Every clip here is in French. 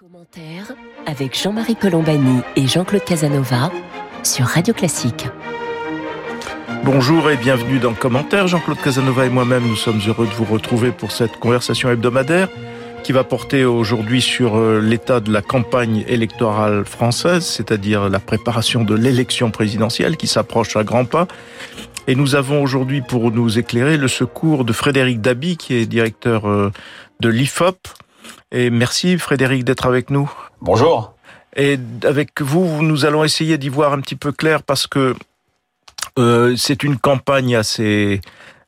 Commentaire avec Jean-Marie Colombani et Jean-Claude Casanova sur Radio Classique. Bonjour et bienvenue dans Commentaire. Jean-Claude Casanova et moi-même, nous sommes heureux de vous retrouver pour cette conversation hebdomadaire qui va porter aujourd'hui sur euh, l'état de la campagne électorale française, c'est-à-dire la préparation de l'élection présidentielle qui s'approche à grands pas. Et nous avons aujourd'hui pour nous éclairer le secours de Frédéric Dabi, qui est directeur euh, de l'IFOP. Et merci Frédéric d'être avec nous. Bonjour. Et avec vous, nous allons essayer d'y voir un petit peu clair parce que euh, c'est une campagne assez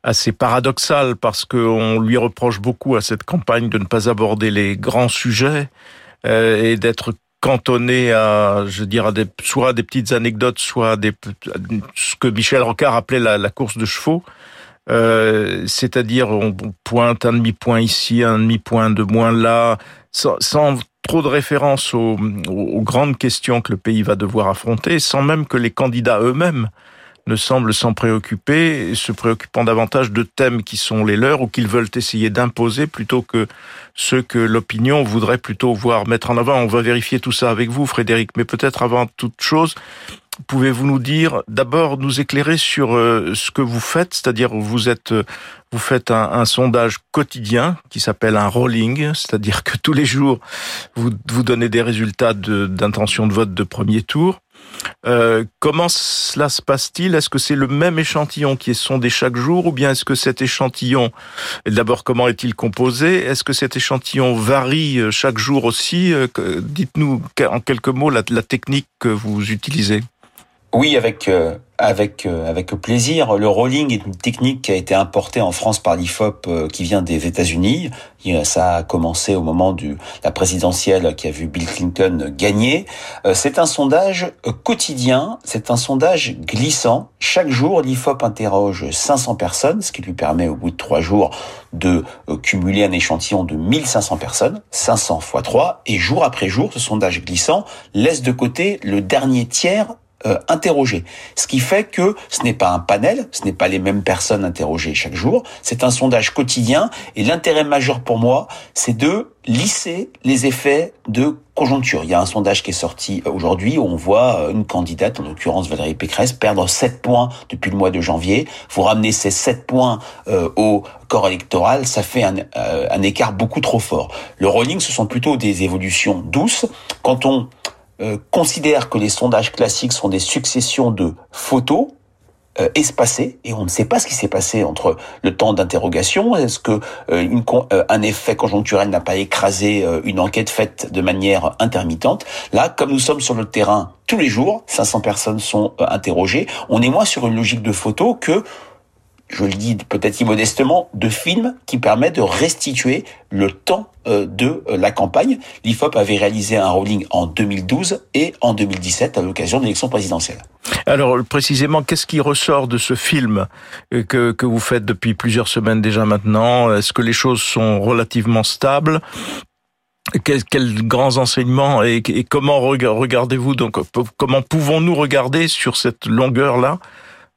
assez paradoxale parce qu'on lui reproche beaucoup à cette campagne de ne pas aborder les grands sujets euh, et d'être cantonné à, je dirais, des, soit des petites anecdotes, soit des, ce que Michel Rocard appelait la, la course de chevaux. Euh, c'est-à-dire on pointe un demi-point ici, un demi-point de moins là, sans, trop de références aux, aux, grandes questions que le pays va devoir affronter, sans même que les candidats eux-mêmes ne semblent s'en préoccuper, se préoccupant davantage de thèmes qui sont les leurs ou qu'ils veulent essayer d'imposer plutôt que ceux que l'opinion voudrait plutôt voir mettre en avant. On va vérifier tout ça avec vous, Frédéric, mais peut-être avant toute chose, pouvez-vous nous dire, d'abord nous éclairer sur euh, ce que vous faites, c'est-à-dire vous êtes, euh, vous faites un, un sondage quotidien qui s'appelle un rolling, c'est-à-dire que tous les jours vous vous donnez des résultats d'intention de, vote de premier tour. Euh, comment cela se passe-t-il? Est-ce que c'est le même échantillon qui est sondé chaque jour ou bien est-ce que cet échantillon, d'abord comment est-il composé? Est-ce que cet échantillon varie euh, chaque jour aussi? Dites-nous en quelques mots la, la technique que vous utilisez. Oui, avec euh, avec euh, avec plaisir. Le rolling est une technique qui a été importée en France par l'IFOP, euh, qui vient des États-Unis. Ça a commencé au moment de la présidentielle qui a vu Bill Clinton gagner. C'est un sondage quotidien. C'est un sondage glissant. Chaque jour, l'IFOP interroge 500 personnes, ce qui lui permet au bout de trois jours de cumuler un échantillon de 1500 personnes, 500 fois 3, et jour après jour, ce sondage glissant laisse de côté le dernier tiers euh, interrogés. Ce qui fait que ce n'est pas un panel, ce n'est pas les mêmes personnes interrogées chaque jour, c'est un sondage quotidien et l'intérêt majeur pour moi, c'est de lisser les effets de conjoncture. Il y a un sondage qui est sorti aujourd'hui où on voit euh, une candidate, en l'occurrence Valérie Pécresse, perdre 7 points depuis le mois de janvier. Vous ramenez ces 7 points euh, au corps électoral, ça fait un, euh, un écart beaucoup trop fort. Le rolling, ce sont plutôt des évolutions douces. Quand on euh, considère que les sondages classiques sont des successions de photos euh, espacées et on ne sait pas ce qui s'est passé entre le temps d'interrogation. Est-ce que euh, une, euh, un effet conjoncturel n'a pas écrasé une enquête faite de manière intermittente? Là, comme nous sommes sur le terrain tous les jours, 500 personnes sont interrogées. On est moins sur une logique de photo que je le dis peut-être immodestement, de films qui permettent de restituer le temps euh, de euh, la campagne. L'IFOP avait réalisé un rolling en 2012 et en 2017 à l'occasion de l'élection présidentielle. Alors précisément, qu'est-ce qui ressort de ce film euh, que, que vous faites depuis plusieurs semaines déjà maintenant? Est-ce que les choses sont relativement stables? Quels, quels, grands enseignements et, et comment regardez-vous? Donc comment pouvons-nous regarder sur cette longueur là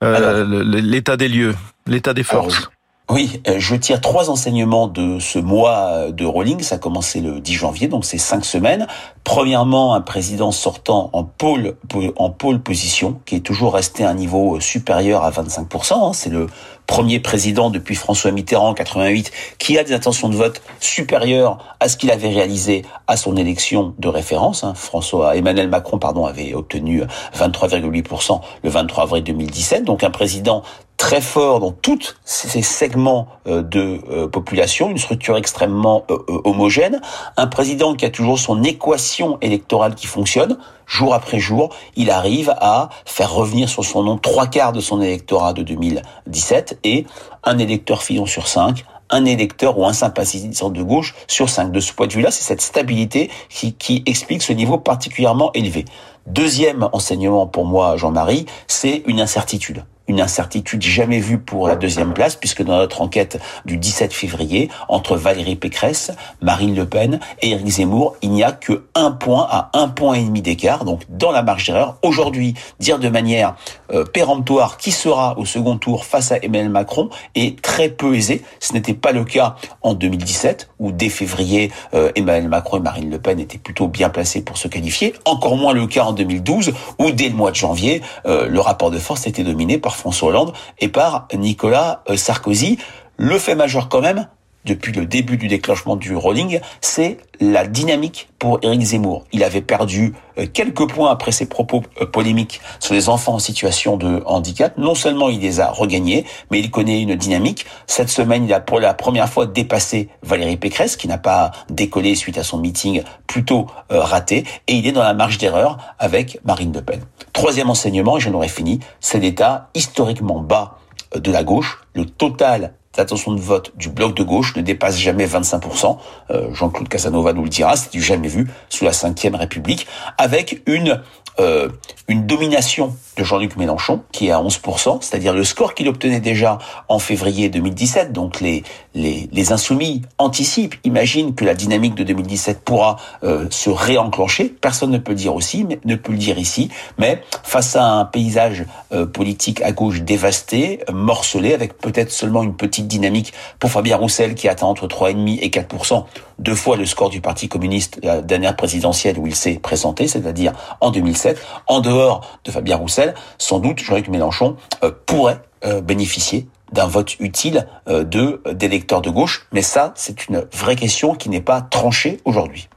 euh, l'état des lieux, l'état des forces. Oui, euh, je tire trois enseignements de ce mois de rolling. Ça a commencé le 10 janvier, donc c'est cinq semaines. Premièrement, un président sortant en pôle, en pôle position, qui est toujours resté à un niveau supérieur à 25%. Hein. C'est le premier président depuis François Mitterrand en 88 qui a des intentions de vote supérieures à ce qu'il avait réalisé à son élection de référence. Hein. François Emmanuel Macron, pardon, avait obtenu 23,8% le 23 avril 2017. Donc un président très fort dans tous ces segments euh, de euh, population, une structure extrêmement euh, homogène, un président qui a toujours son équation électorale qui fonctionne, jour après jour, il arrive à faire revenir sur son nom trois quarts de son électorat de 2017 et un électeur Fillon sur cinq, un électeur ou un sympathisant de gauche sur cinq. De ce point de vue-là, c'est cette stabilité qui, qui explique ce niveau particulièrement élevé. Deuxième enseignement pour moi, Jean-Marie, c'est une incertitude une incertitude jamais vue pour la deuxième place, puisque dans notre enquête du 17 février, entre Valérie Pécresse, Marine Le Pen et Éric Zemmour, il n'y a que un point à un point et demi d'écart, donc dans la marge d'erreur. Aujourd'hui, dire de manière euh, péremptoire qui sera au second tour face à Emmanuel Macron est très peu aisé. Ce n'était pas le cas en 2017, où dès février, euh, Emmanuel Macron et Marine Le Pen étaient plutôt bien placés pour se qualifier. Encore moins le cas en 2012, où dès le mois de janvier, euh, le rapport de force était dominé par François Hollande et par Nicolas euh, Sarkozy. Le fait majeur quand même, depuis le début du déclenchement du rolling, c'est la dynamique pour Éric Zemmour. Il avait perdu euh, quelques points après ses propos euh, polémiques sur les enfants en situation de handicap. Non seulement il les a regagnés, mais il connaît une dynamique. Cette semaine, il a pour la première fois dépassé Valérie Pécresse, qui n'a pas décollé suite à son meeting plutôt euh, raté, et il est dans la marge d'erreur avec Marine Le Pen. Troisième enseignement, et j'en aurais fini, c'est l'état historiquement bas de la gauche. Le total l'attention de vote du bloc de gauche ne dépasse jamais 25%. Euh, Jean-Claude Casanova nous le dira, c'est du jamais vu sous la Ve République, avec une euh, une domination de Jean-Luc Mélenchon, qui est à 11%, c'est-à-dire le score qu'il obtenait déjà en février 2017. Donc les, les, les insoumis anticipent, imaginent que la dynamique de 2017 pourra euh, se réenclencher. Personne ne peut le dire aussi, ne peut le dire ici. Mais face à un paysage euh, politique à gauche dévasté, morcelé, avec peut-être seulement une petite dynamique pour Fabien Roussel qui atteint entre 3,5 et 4%, deux fois le score du Parti communiste, la dernière présidentielle où il s'est présenté, c'est-à-dire en 2007, en dehors de Fabien Roussel, sans doute Jean-Luc Mélenchon euh, pourrait euh, bénéficier d'un vote utile euh, de d'électeurs de gauche, mais ça, c'est une vraie question qui n'est pas tranchée aujourd'hui.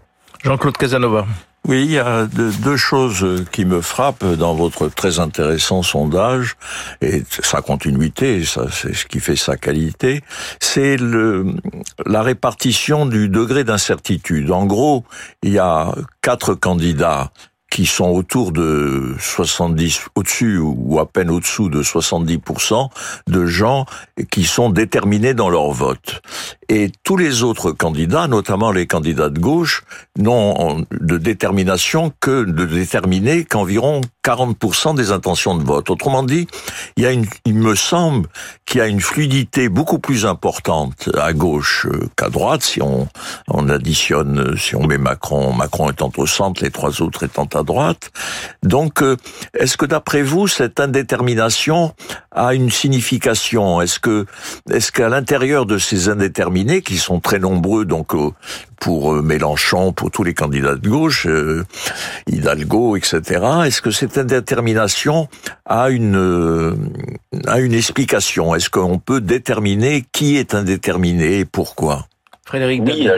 Jean-Claude Casanova. Oui, il y a deux choses qui me frappent dans votre très intéressant sondage et sa continuité, ça c'est ce qui fait sa qualité, c'est le la répartition du degré d'incertitude. En gros, il y a quatre candidats qui sont autour de 70, au-dessus ou à peine au-dessous de 70% de gens qui sont déterminés dans leur vote. Et tous les autres candidats, notamment les candidats de gauche, n'ont de détermination que de déterminer qu'environ 40% des intentions de vote. Autrement dit, il y a une, il me semble qu'il y a une fluidité beaucoup plus importante à gauche qu'à droite, si on, on additionne, si on met Macron, Macron étant au centre, les trois autres étant à droite. Donc, euh, est-ce que d'après vous, cette indétermination a une signification? Est-ce que, est-ce qu'à l'intérieur de ces indéterminés, qui sont très nombreux, donc pour euh, Mélenchon, pour tous les candidats de gauche, Hidalgo, etc., est-ce que cette indétermination a une a une explication? Est-ce qu'on peut déterminer qui est indéterminé et pourquoi? Frédéric oui,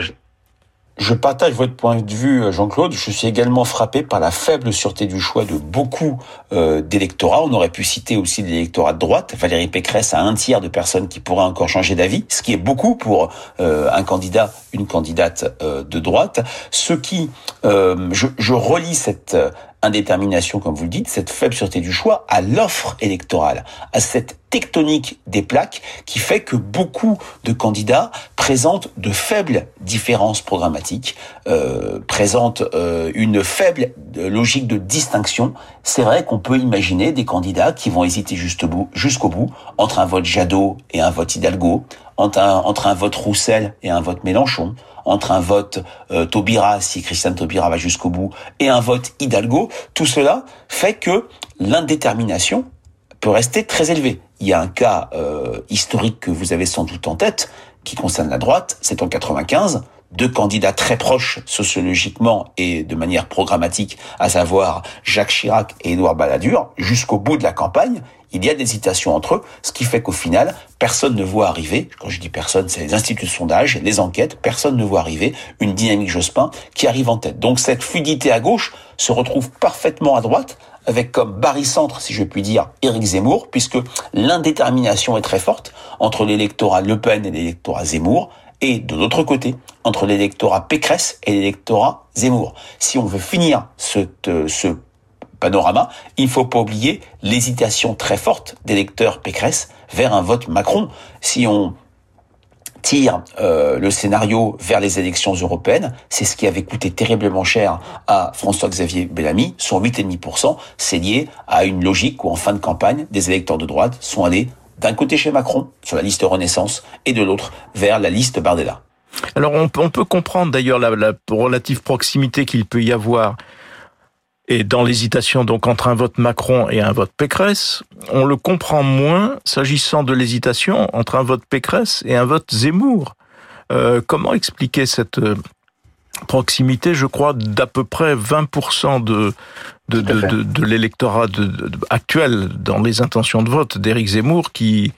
je partage votre point de vue, Jean-Claude. Je suis également frappé par la faible sûreté du choix de beaucoup euh, d'électorats. On aurait pu citer aussi l'électorat de droite. Valérie Pécresse a un tiers de personnes qui pourraient encore changer d'avis, ce qui est beaucoup pour euh, un candidat, une candidate euh, de droite. Ce qui, je, je relis cette indétermination, comme vous le dites, cette faible sûreté du choix à l'offre électorale, à cette tectonique des plaques qui fait que beaucoup de candidats présentent de faibles différences programmatiques, euh, présentent euh, une faible logique de distinction. C'est vrai qu'on peut imaginer des candidats qui vont hésiter jusqu'au bout, bout entre un vote Jadot et un vote Hidalgo, entre un, vote Roussel et un vote Mélenchon, entre un vote euh, Taubira, si Christiane Taubira va jusqu'au bout, et un vote Hidalgo, tout cela fait que l'indétermination peut rester très élevée. Il y a un cas euh, historique que vous avez sans doute en tête, qui concerne la droite, c'est en 95, deux candidats très proches sociologiquement et de manière programmatique, à savoir Jacques Chirac et Édouard Balladur, jusqu'au bout de la campagne, il y a des hésitations entre eux, ce qui fait qu'au final, personne ne voit arriver, quand je dis personne, c'est les instituts de sondage, les enquêtes, personne ne voit arriver une dynamique Jospin qui arrive en tête. Donc cette fluidité à gauche se retrouve parfaitement à droite, avec comme barycentre, si je puis dire, Éric Zemmour, puisque l'indétermination est très forte entre l'électorat Le Pen et l'électorat Zemmour, et de l'autre côté, entre l'électorat Pécresse et l'électorat Zemmour. Si on veut finir ce, ce panorama, il faut pas oublier l'hésitation très forte d'électeurs Pécresse vers un vote Macron. Si on tire euh, le scénario vers les élections européennes. C'est ce qui avait coûté terriblement cher à François-Xavier Bellamy. Son 8,5%, c'est lié à une logique où en fin de campagne, des électeurs de droite sont allés d'un côté chez Macron, sur la liste Renaissance, et de l'autre vers la liste Bardella. Alors on, peut comprendre d'ailleurs la, la relative proximité qu'il peut y avoir et dans l'hésitation donc entre un vote Macron et un vote Pécresse, on le comprend moins s'agissant de l'hésitation entre un vote Pécresse et un vote Zemmour. Euh, comment expliquer cette euh, proximité, je crois, d'à peu près 20% de, de, de, de, de l'électorat actuel dans les intentions de vote d'Éric Zemmour qui,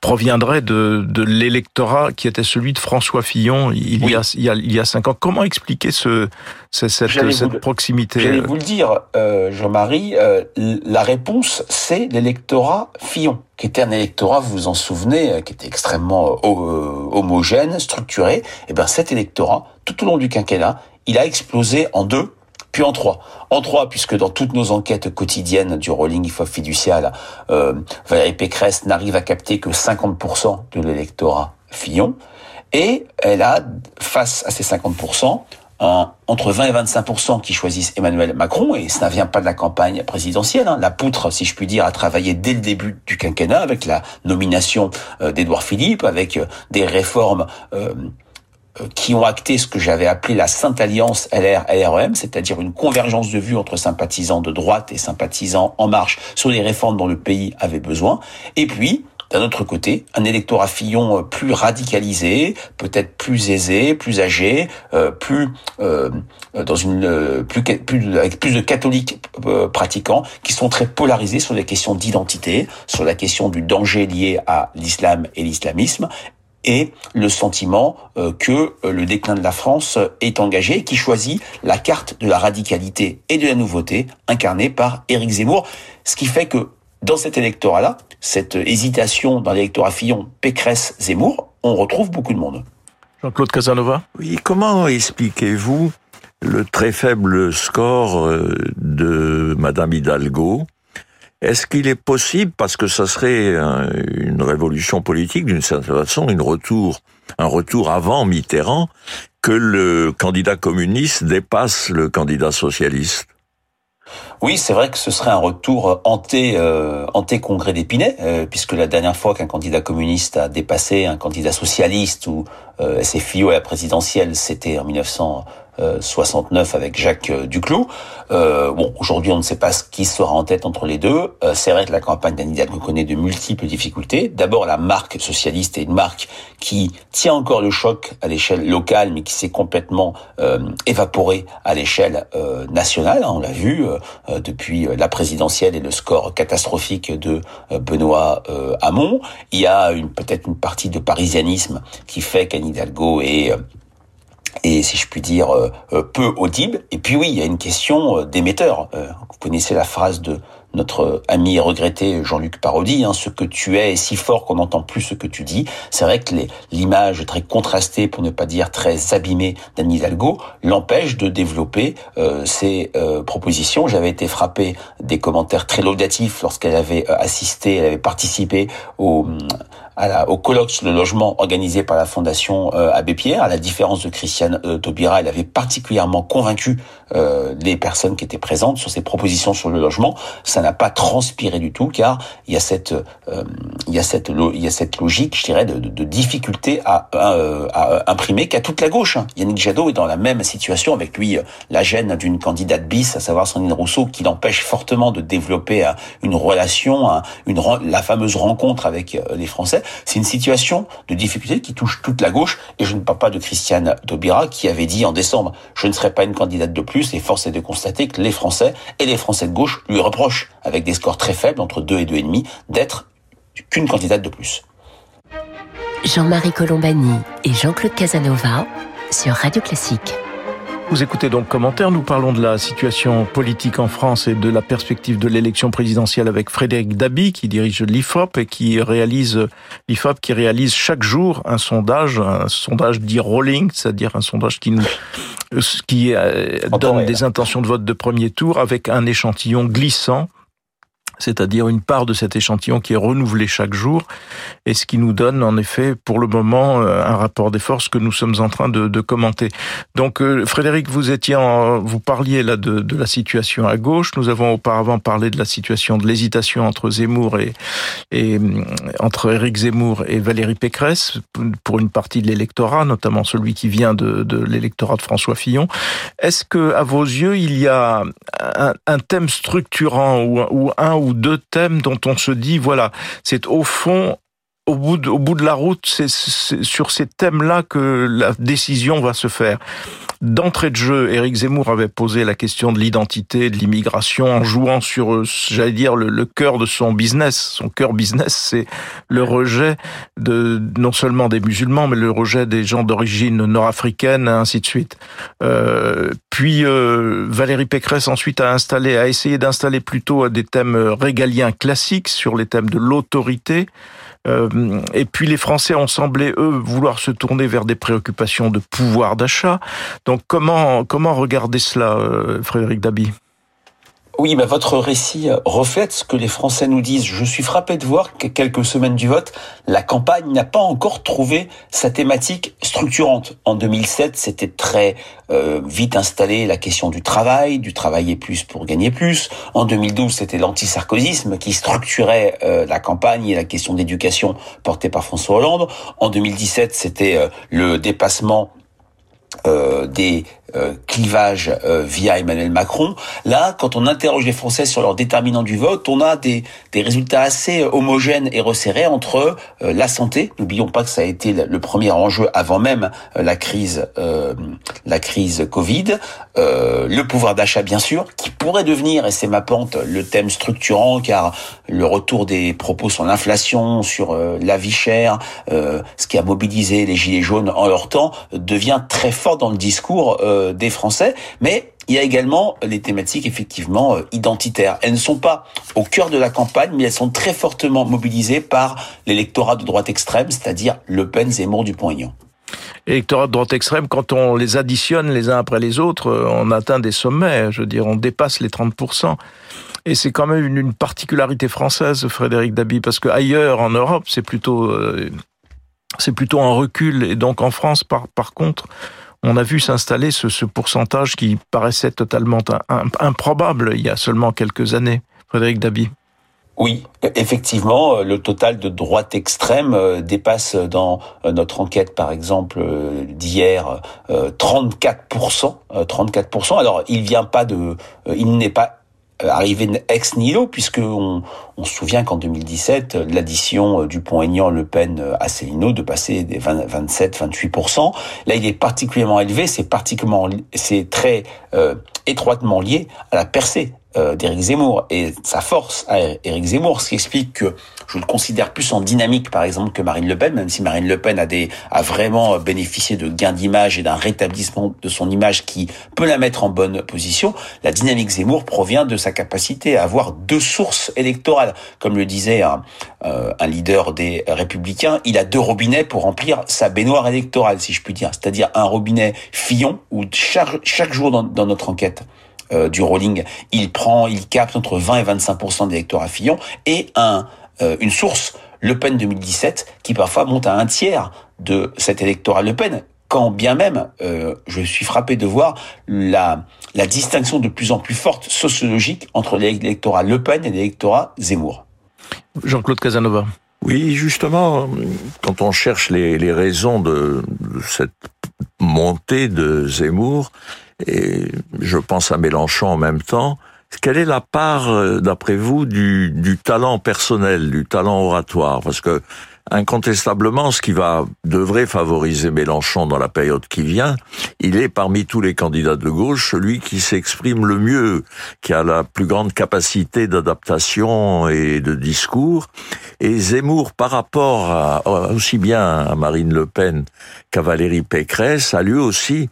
proviendrait de, de l'électorat qui était celui de François Fillon il, y a, il, y a, il y a cinq ans. Comment expliquer ce, cette, cette proximité J'allais vous le dire, euh, Jean-Marie, euh, la réponse, c'est l'électorat Fillon, qui était un électorat, vous vous en souvenez, euh, qui était extrêmement homogène, structuré. Et eh ben cet électorat, tout au long du quinquennat, il a explosé en deux puis en trois. En trois, puisque dans toutes nos enquêtes quotidiennes du rolling IFOP fiducial, euh, Valérie Pécresse n'arrive à capter que 50% de l'électorat Fillon, et elle a, face à ces 50%, entre 20 et 25% qui choisissent Emmanuel Macron, et ça ne vient pas de la campagne présidentielle. Hein. La poutre, si je puis dire, a travaillé dès le début du quinquennat avec la nomination euh, d'Édouard Philippe, avec euh, des réformes euh, qui ont acté ce que j'avais appelé la Sainte Alliance LR-LREM, c'est-à-dire une convergence de vues entre sympathisants de droite et sympathisants en marche sur les réformes dont le pays avait besoin. Et puis, d'un autre côté, un électorat Fillon euh, plus radicalisé, peut-être plus aisé, plus âgé, euh, plus dans une plus, plus avec plus de catholiques pratiquants qui sont très polarisés sur les questions d'identité, sur la question du danger lié à l'islam et l'islamisme, et le sentiment euh, que euh, le déclin de la France est engagé et qui choisit la carte de la radicalité et de la nouveauté incarnée par Éric Zemmour. Ce qui fait que dans cet électorat-là, cette hésitation dans l'électorat Fillon, Pécresse, Zemmour, on retrouve beaucoup de monde. Jean-Claude Casanova? Oui, comment expliquez-vous le très faible score euh, de Madame Hidalgo? Est-ce qu'il est possible, parce que ça serait une révolution politique d'une certaine façon, une retour, un retour avant Mitterrand, que le candidat communiste dépasse le candidat socialiste? Oui, c'est vrai que ce serait un retour hanté, euh, hanté congrès d'Épinay, euh, puisque la dernière fois qu'un candidat communiste a dépassé un candidat socialiste ou euh, SFIO à la présidentielle, c'était en 1900. 69 avec Jacques euh, Duclos. Euh, bon, aujourd'hui, on ne sait pas ce qui sera en tête entre les deux. Euh, c'est vrai que la campagne d'Anne Hidalgo connaît de multiples difficultés. D'abord, la marque socialiste est une marque qui tient encore le choc à l'échelle locale, mais qui s'est complètement évaporée à l'échelle nationale. Hein, on l'a vu depuis la présidentielle et le score catastrophique de Benoît Hamon. Il y a une peut-être une partie de parisianisme qui fait qu'Anne Hidalgo est et si je puis dire euh, euh, peu audible. Et puis oui, il y a une question euh, d'émetteur. Vous connaissez la phrase de notre ami et regretté Jean-Luc Parodi, hein, ce que tu es est si fort qu'on n'entend plus ce que tu dis. C'est vrai que l'image très contrastée, pour ne pas dire très abîmée d'Anne Hidalgo, l'empêche de développer euh, ses propositions. J'avais été frappé des commentaires très laudatifs lorsqu'elle avait assisté, elle avait participé au au colloque sur le logement organisé par la Fondation euh, Abbé Pierre. À la différence de Christiane euh, Taubira, elle avait particulièrement convaincu euh, les personnes qui étaient présentes sur ses propositions sur le logement. Ça n'a pas transpiré du tout, car il y a cette, il y a cette, il y a cette logique, je dirais, de, de, difficulté à, à, imprimer qu'à toute la gauche. Hein. Yannick Jadot est dans la même situation avec lui la gêne d'une candidate bis, à savoir Sandrine Rousseau, qui l'empêche fortement de développer une relation, une la fameuse rencontre avec les Français. C'est une situation de difficulté qui touche toute la gauche. Et je ne parle pas de Christiane Taubira qui avait dit en décembre je ne serai pas une candidate de plus. Et force est de constater que les Français et les Français de gauche lui reprochent, avec des scores très faibles, entre 2 et 2,5, d'être qu'une candidate de plus. Jean-Marie Colombani et Jean-Claude Casanova sur Radio Classique. Vous écoutez donc commentaire. Nous parlons de la situation politique en France et de la perspective de l'élection présidentielle avec Frédéric Dabi, qui dirige l'IFOP et qui réalise l'IFOP qui réalise chaque jour un sondage, un sondage dit rolling, c'est-à-dire un sondage qui nous qui euh, donne des intentions de vote de premier tour avec un échantillon glissant c'est-à-dire une part de cet échantillon qui est renouvelé chaque jour, et ce qui nous donne en effet pour le moment euh, un rapport des forces que nous sommes en train de, commenter. Donc euh, Frédéric, vous étiez en, vous parliez là de, la situation à gauche. Nous avons auparavant parlé de la situation de l'hésitation entre Zemmour et, et entre Éric Zemmour et Valérie Pécresse pour une partie de l'électorat, notamment celui qui vient de, de l'électorat de François Fillon. Est-ce que à vos yeux il y a un, thème structurant ou, ou un deux thèmes dont on se dit, voilà, c'est au fond au bout de, au bout de la route, c'est sur ces thèmes-là que la décision va se faire. D'entrée de jeu, Éric Zemmour avait posé la question de l'identité, de l'immigration, en jouant sur, j'allais dire, le, le, cœur de son business. Son cœur business, c'est le rejet de non seulement des musulmans, mais le rejet des gens d'origine nord-africaine, ainsi de suite. Euh, puis euh, Valérie Pécresse ensuite a installé, a essayé d'installer plutôt des thèmes régaliens classiques sur les thèmes de l'autorité. Euh, et puis les Français ont semblé, eux, vouloir se tourner vers des préoccupations de pouvoir d'achat. Donc comment, comment regarder cela, euh, Frédéric Dabi? Oui, bah votre récit reflète ce que les Français nous disent. Je suis frappé de voir que quelques semaines du vote, la campagne n'a pas encore trouvé sa thématique structurante. En 2007, c'était très euh, vite installé la question du travail, du travailler plus pour gagner plus. En 2012, c'était l'antisarkozisme qui structurait euh, la campagne et la question d'éducation portée par François Hollande. En 2017, c'était euh, le dépassement euh, des euh, clivages euh, via Emmanuel Macron. Là, quand on interroge les Français sur leurs déterminants du vote, on a des, des résultats assez homogènes et resserrés entre la santé. N'oublions pas que ça a été le premier enjeu avant même la crise, la crise Covid, le pouvoir d'achat bien sûr, qui pourrait devenir, et c'est ma pente, le thème structurant, car le retour des propos sur l'inflation, sur la vie chère, ce qui a mobilisé les gilets jaunes en leur temps, devient très fort dans le discours euh, des Français, mais il y a également les thématiques effectivement euh, identitaires. Elles ne sont pas au cœur de la campagne, mais elles sont très fortement mobilisées par l'électorat de droite extrême, c'est-à-dire Le Pen, Zemmour, Dupont-Aignan. L'électorat de droite extrême, quand on les additionne les uns après les autres, euh, on atteint des sommets. Je veux dire, on dépasse les 30%. Et c'est quand même une, particularité française, Frédéric Dabi, parce que ailleurs en Europe, c'est plutôt, c'est plutôt un recul. Et donc en France, par, par contre, on a vu s'installer ce, ce, pourcentage qui paraissait totalement improbable il y a seulement quelques années. Frédéric Dabi. Oui, effectivement, le total de droite extrême euh, dépasse dans euh, notre enquête, par exemple, euh, d'hier, 34%. 34%. Alors, il vient pas de, il n'est pas euh, arrivé ex nihilo, puisque on, se souvient qu'en 2017, l'addition euh, du Dupont-Aignan, Le Pen, euh, Asselineau de passer des 27-28%. Là, il est particulièrement élevé, c'est particulièrement, c'est très euh, étroitement lié à la percée euh, d'Éric Zemmour et sa force à Éric Zemmour, ce qui explique que je le considère plus en dynamique, par exemple, que Marine Le Pen, même si Marine Le Pen a, des, a vraiment bénéficié de gains d'image et d'un rétablissement de son image qui peut la mettre en bonne position. La dynamique Zemmour provient de sa capacité à avoir deux sources électorales. Comme le disait un, euh, un leader des Républicains, il a deux robinets pour remplir sa baignoire électorale, si je puis dire. C'est-à-dire un robinet Fillon, où chaque, jour dans notre enquête, euh, du rolling, il prend, il capte entre 20 et 25% d'électeurs Fillon et un, euh, une source, Le Pen 2017, qui parfois monte à un tiers de cet électorat Le Pen, quand bien même euh, je suis frappé de voir la, la distinction de plus en plus forte sociologique entre l'électorat Le Pen et l'électorat Zemmour. Jean-Claude Casanova. Oui, justement, quand on cherche les, les raisons de, de cette montée de Zemmour, et je pense à Mélenchon en même temps. Quelle est la part, euh, d'après vous, du, du, talent personnel, du talent oratoire? Parce que incontestablement, ce qui va devrait favoriser Mélenchon dans la période qui vient, il est parmi tous les candidats de gauche celui qui s'exprime le mieux, qui a la plus grande capacité d'adaptation et de discours. Et Zemmour, par rapport à, aussi bien à Marine Le Pen qu'à Valérie Pécresse, a lui aussi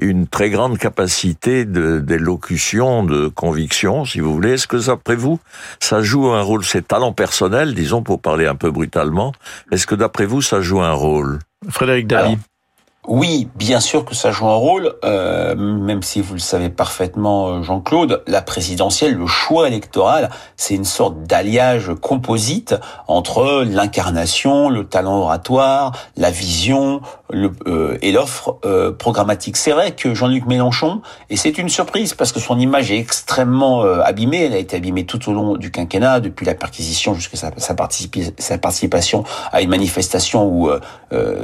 une très grande capacité d'élocution, de, conviction, si vous voulez. Est-ce que, d'après vous, ça joue un rôle, ces talents personnels, disons, pour parler un peu brutalement, est-ce que, d'après vous, ça joue un rôle? Frédéric Daly Oui, bien sûr que ça joue un rôle, euh, même si vous le savez parfaitement, euh, Jean-Claude, la présidentielle, le choix électoral, c'est une sorte d'alliage composite entre l'incarnation, le talent oratoire, la vision le, euh, et l'offre euh, programmatique. C'est vrai que Jean-Luc Mélenchon, et c'est une surprise parce que son image est extrêmement abîmée, elle a été abîmée tout au long du quinquennat, depuis la perquisition jusqu'à sa, sa, participation à une manifestation où,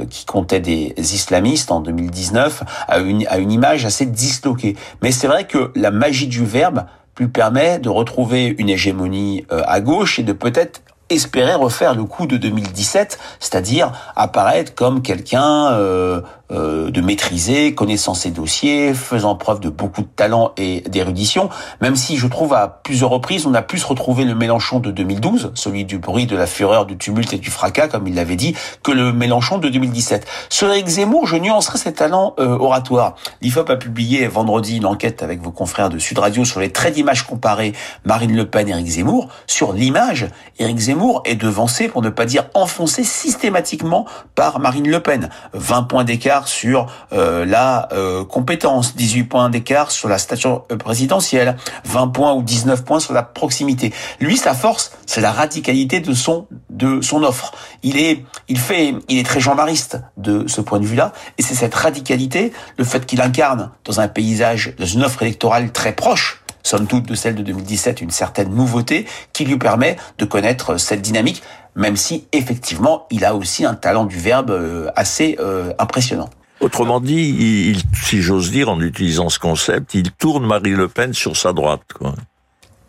qui comptait des islamistes en 2019 à une, image assez disloquée. Mais c'est vrai que la magie du verbe lui permet de retrouver une hégémonie euh, à gauche et de peut-être espérer refaire le coup de 2017, c'est-à-dire apparaître comme quelqu'un euh, euh, de maîtriser, connaissant ses dossiers, faisant preuve de beaucoup de talent et d'érudition, même si je trouve à plusieurs reprises on a plus retrouvé le Mélenchon de 2012, celui du bruit, de la fureur, du tumulte et du fracas, comme il l'avait dit, que le Mélenchon de 2017. Sur Eric Zemmour, je nuancerai ses talents euh, oratoires. L'IFOP a publié vendredi une enquête avec vos confrères de Sud Radio sur les traits d'image comparés Marine Le Pen et Eric Zemmour. Sur l'image, Eric Zemmour est devancé, pour ne pas dire enfoncé systématiquement par Marine Le Pen. 20 points d'écart sur euh, la euh, compétence, 18 points d'écart sur la station euh, présidentielle, 20 points ou 19 points sur la proximité. Lui, sa force, c'est la radicalité de son de son offre. Il est il fait il est très jean-mariste de ce point de vue-là et c'est cette radicalité, le fait qu'il incarne dans un paysage dans une offre électorale très proche somme toute de celle de 2017, une certaine nouveauté qui lui permet de connaître cette dynamique même si effectivement il a aussi un talent du verbe euh, assez euh, impressionnant. Autrement dit, il, si j'ose dire, en utilisant ce concept, il tourne Marie Le Pen sur sa droite. Quoi.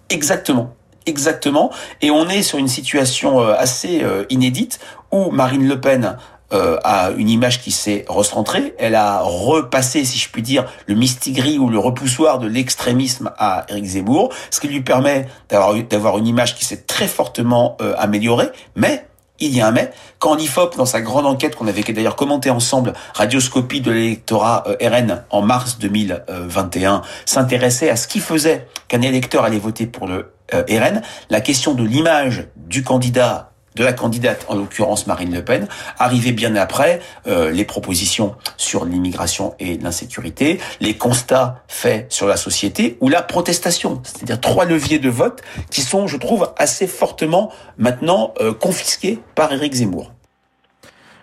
Exactement. Exactement. Et on est sur une situation euh, assez inédite où Marine Le Pen euh, une image qui s'est recentrée. Elle a repassé, si je puis dire, le mistigris ou le repoussoir de l'extrémisme à Éric Zemmour, ce qui lui permet d'avoir d'avoir une image qui s'est très fortement euh, améliorée. Mais il y a un mais. Quand l'IFOP, dans sa grande enquête qu'on avait d'ailleurs commenté ensemble, Radioscopie de l'électorat euh, RN en mars 2021, s'intéressait à ce qui faisait qu'un électeur allait voter pour le RN, la question de l'image du candidat de la candidate, en l'occurrence Marine Le Pen, arrivait bien après euh, les propositions sur l'immigration et l'insécurité, les constats faits sur la société ou la protestation, c'est-à-dire trois leviers de vote qui sont, je trouve, assez fortement maintenant euh, confisqués par Éric Zemmour.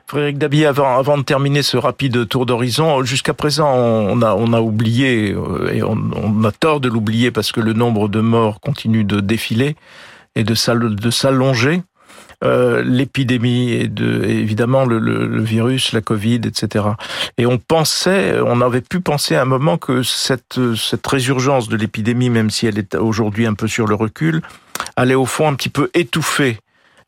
Frédéric Dabi, avant, avant de terminer ce rapide tour d'horizon, jusqu'à présent, on a, on a oublié, euh, et on, on a tort de l'oublier parce que le nombre de morts continue de défiler et de s'allonger. Euh, l'épidémie et de évidemment le, le, virus, la Covid, etc. Et on pensait, on avait pu penser à un moment que cette cette résurgence de l'épidémie, même si elle est aujourd'hui un peu sur le recul, allait au fond un petit peu étouffer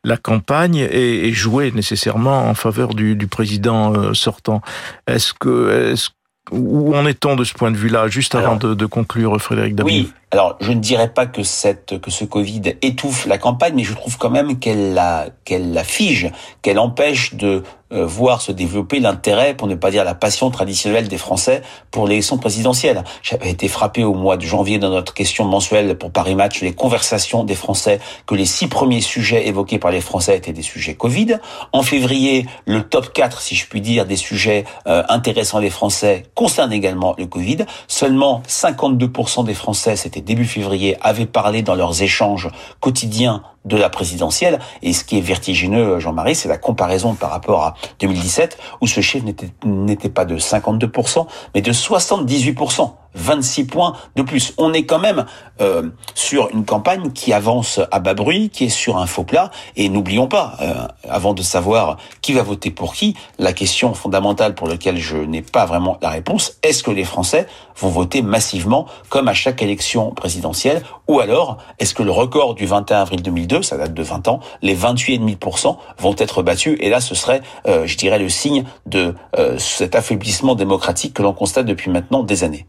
la campagne et, et jouer nécessairement en faveur du, du président euh, sortant. Est-ce que est-ce où en est-on de ce point de vue-là, juste avant de, de, conclure, Frédéric Oui, alors je ne dirais pas que cette que ce Covid étouffe la campagne, mais je trouve quand même qu'elle la qu'elle la fige, qu'elle empêche de euh, voir se développer l'intérêt, pour ne pas dire la passion traditionnelle des Français pour l'élection présidentielle. J'avais été frappé au mois de janvier dans notre question mensuelle pour Paris Match, les conversations des Français, que les six premiers sujets évoqués par les Français étaient des sujets Covid. En février, le top 4, si je puis dire, des sujets euh, intéressants des Français concerne également le Covid. Seulement 52% des Français, début février, avaient parlé dans leurs échanges quotidiens de la présidentielle. Et ce qui est vertigineux, Jean-Marie, c'est la comparaison par rapport à 2017, où ce chiffre n'était pas de 52%, mais de 78%. 26 points de plus. On est quand même euh, sur une campagne qui avance à bas bruit, qui est sur un faux plat. Et n'oublions pas, euh, avant de savoir qui va voter pour qui, la question fondamentale pour laquelle je n'ai pas vraiment la réponse, est-ce que les Français vont voter massivement comme à chaque élection présidentielle Ou alors, est-ce que le record du 21 avril 2002, ça date de 20 ans, les 28,5% vont être battus Et là, ce serait, euh, je dirais, le signe de cet affaiblissement démocratique que l'on constate depuis maintenant des années.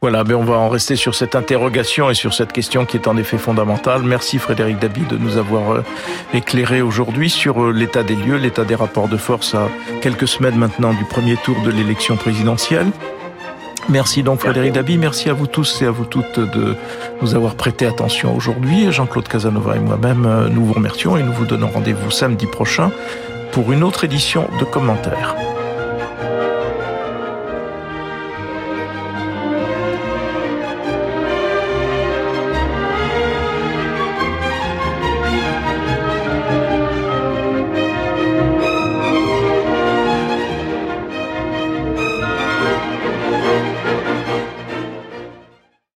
Voilà, mais on va en rester sur cette interrogation et sur cette question qui est en effet fondamentale. Merci Frédéric Dabi de nous avoir euh, éclairé aujourd'hui sur euh, l'état des lieux, l'état des rapports de force à quelques semaines maintenant du premier tour de l'élection présidentielle. Merci donc Frédéric Dabi, merci à vous tous et à vous toutes de nous avoir prêté attention aujourd'hui. Jean-Claude Casanova et moi-même, euh, nous vous remercions et nous vous donnons rendez-vous samedi prochain pour une autre édition de commentaires.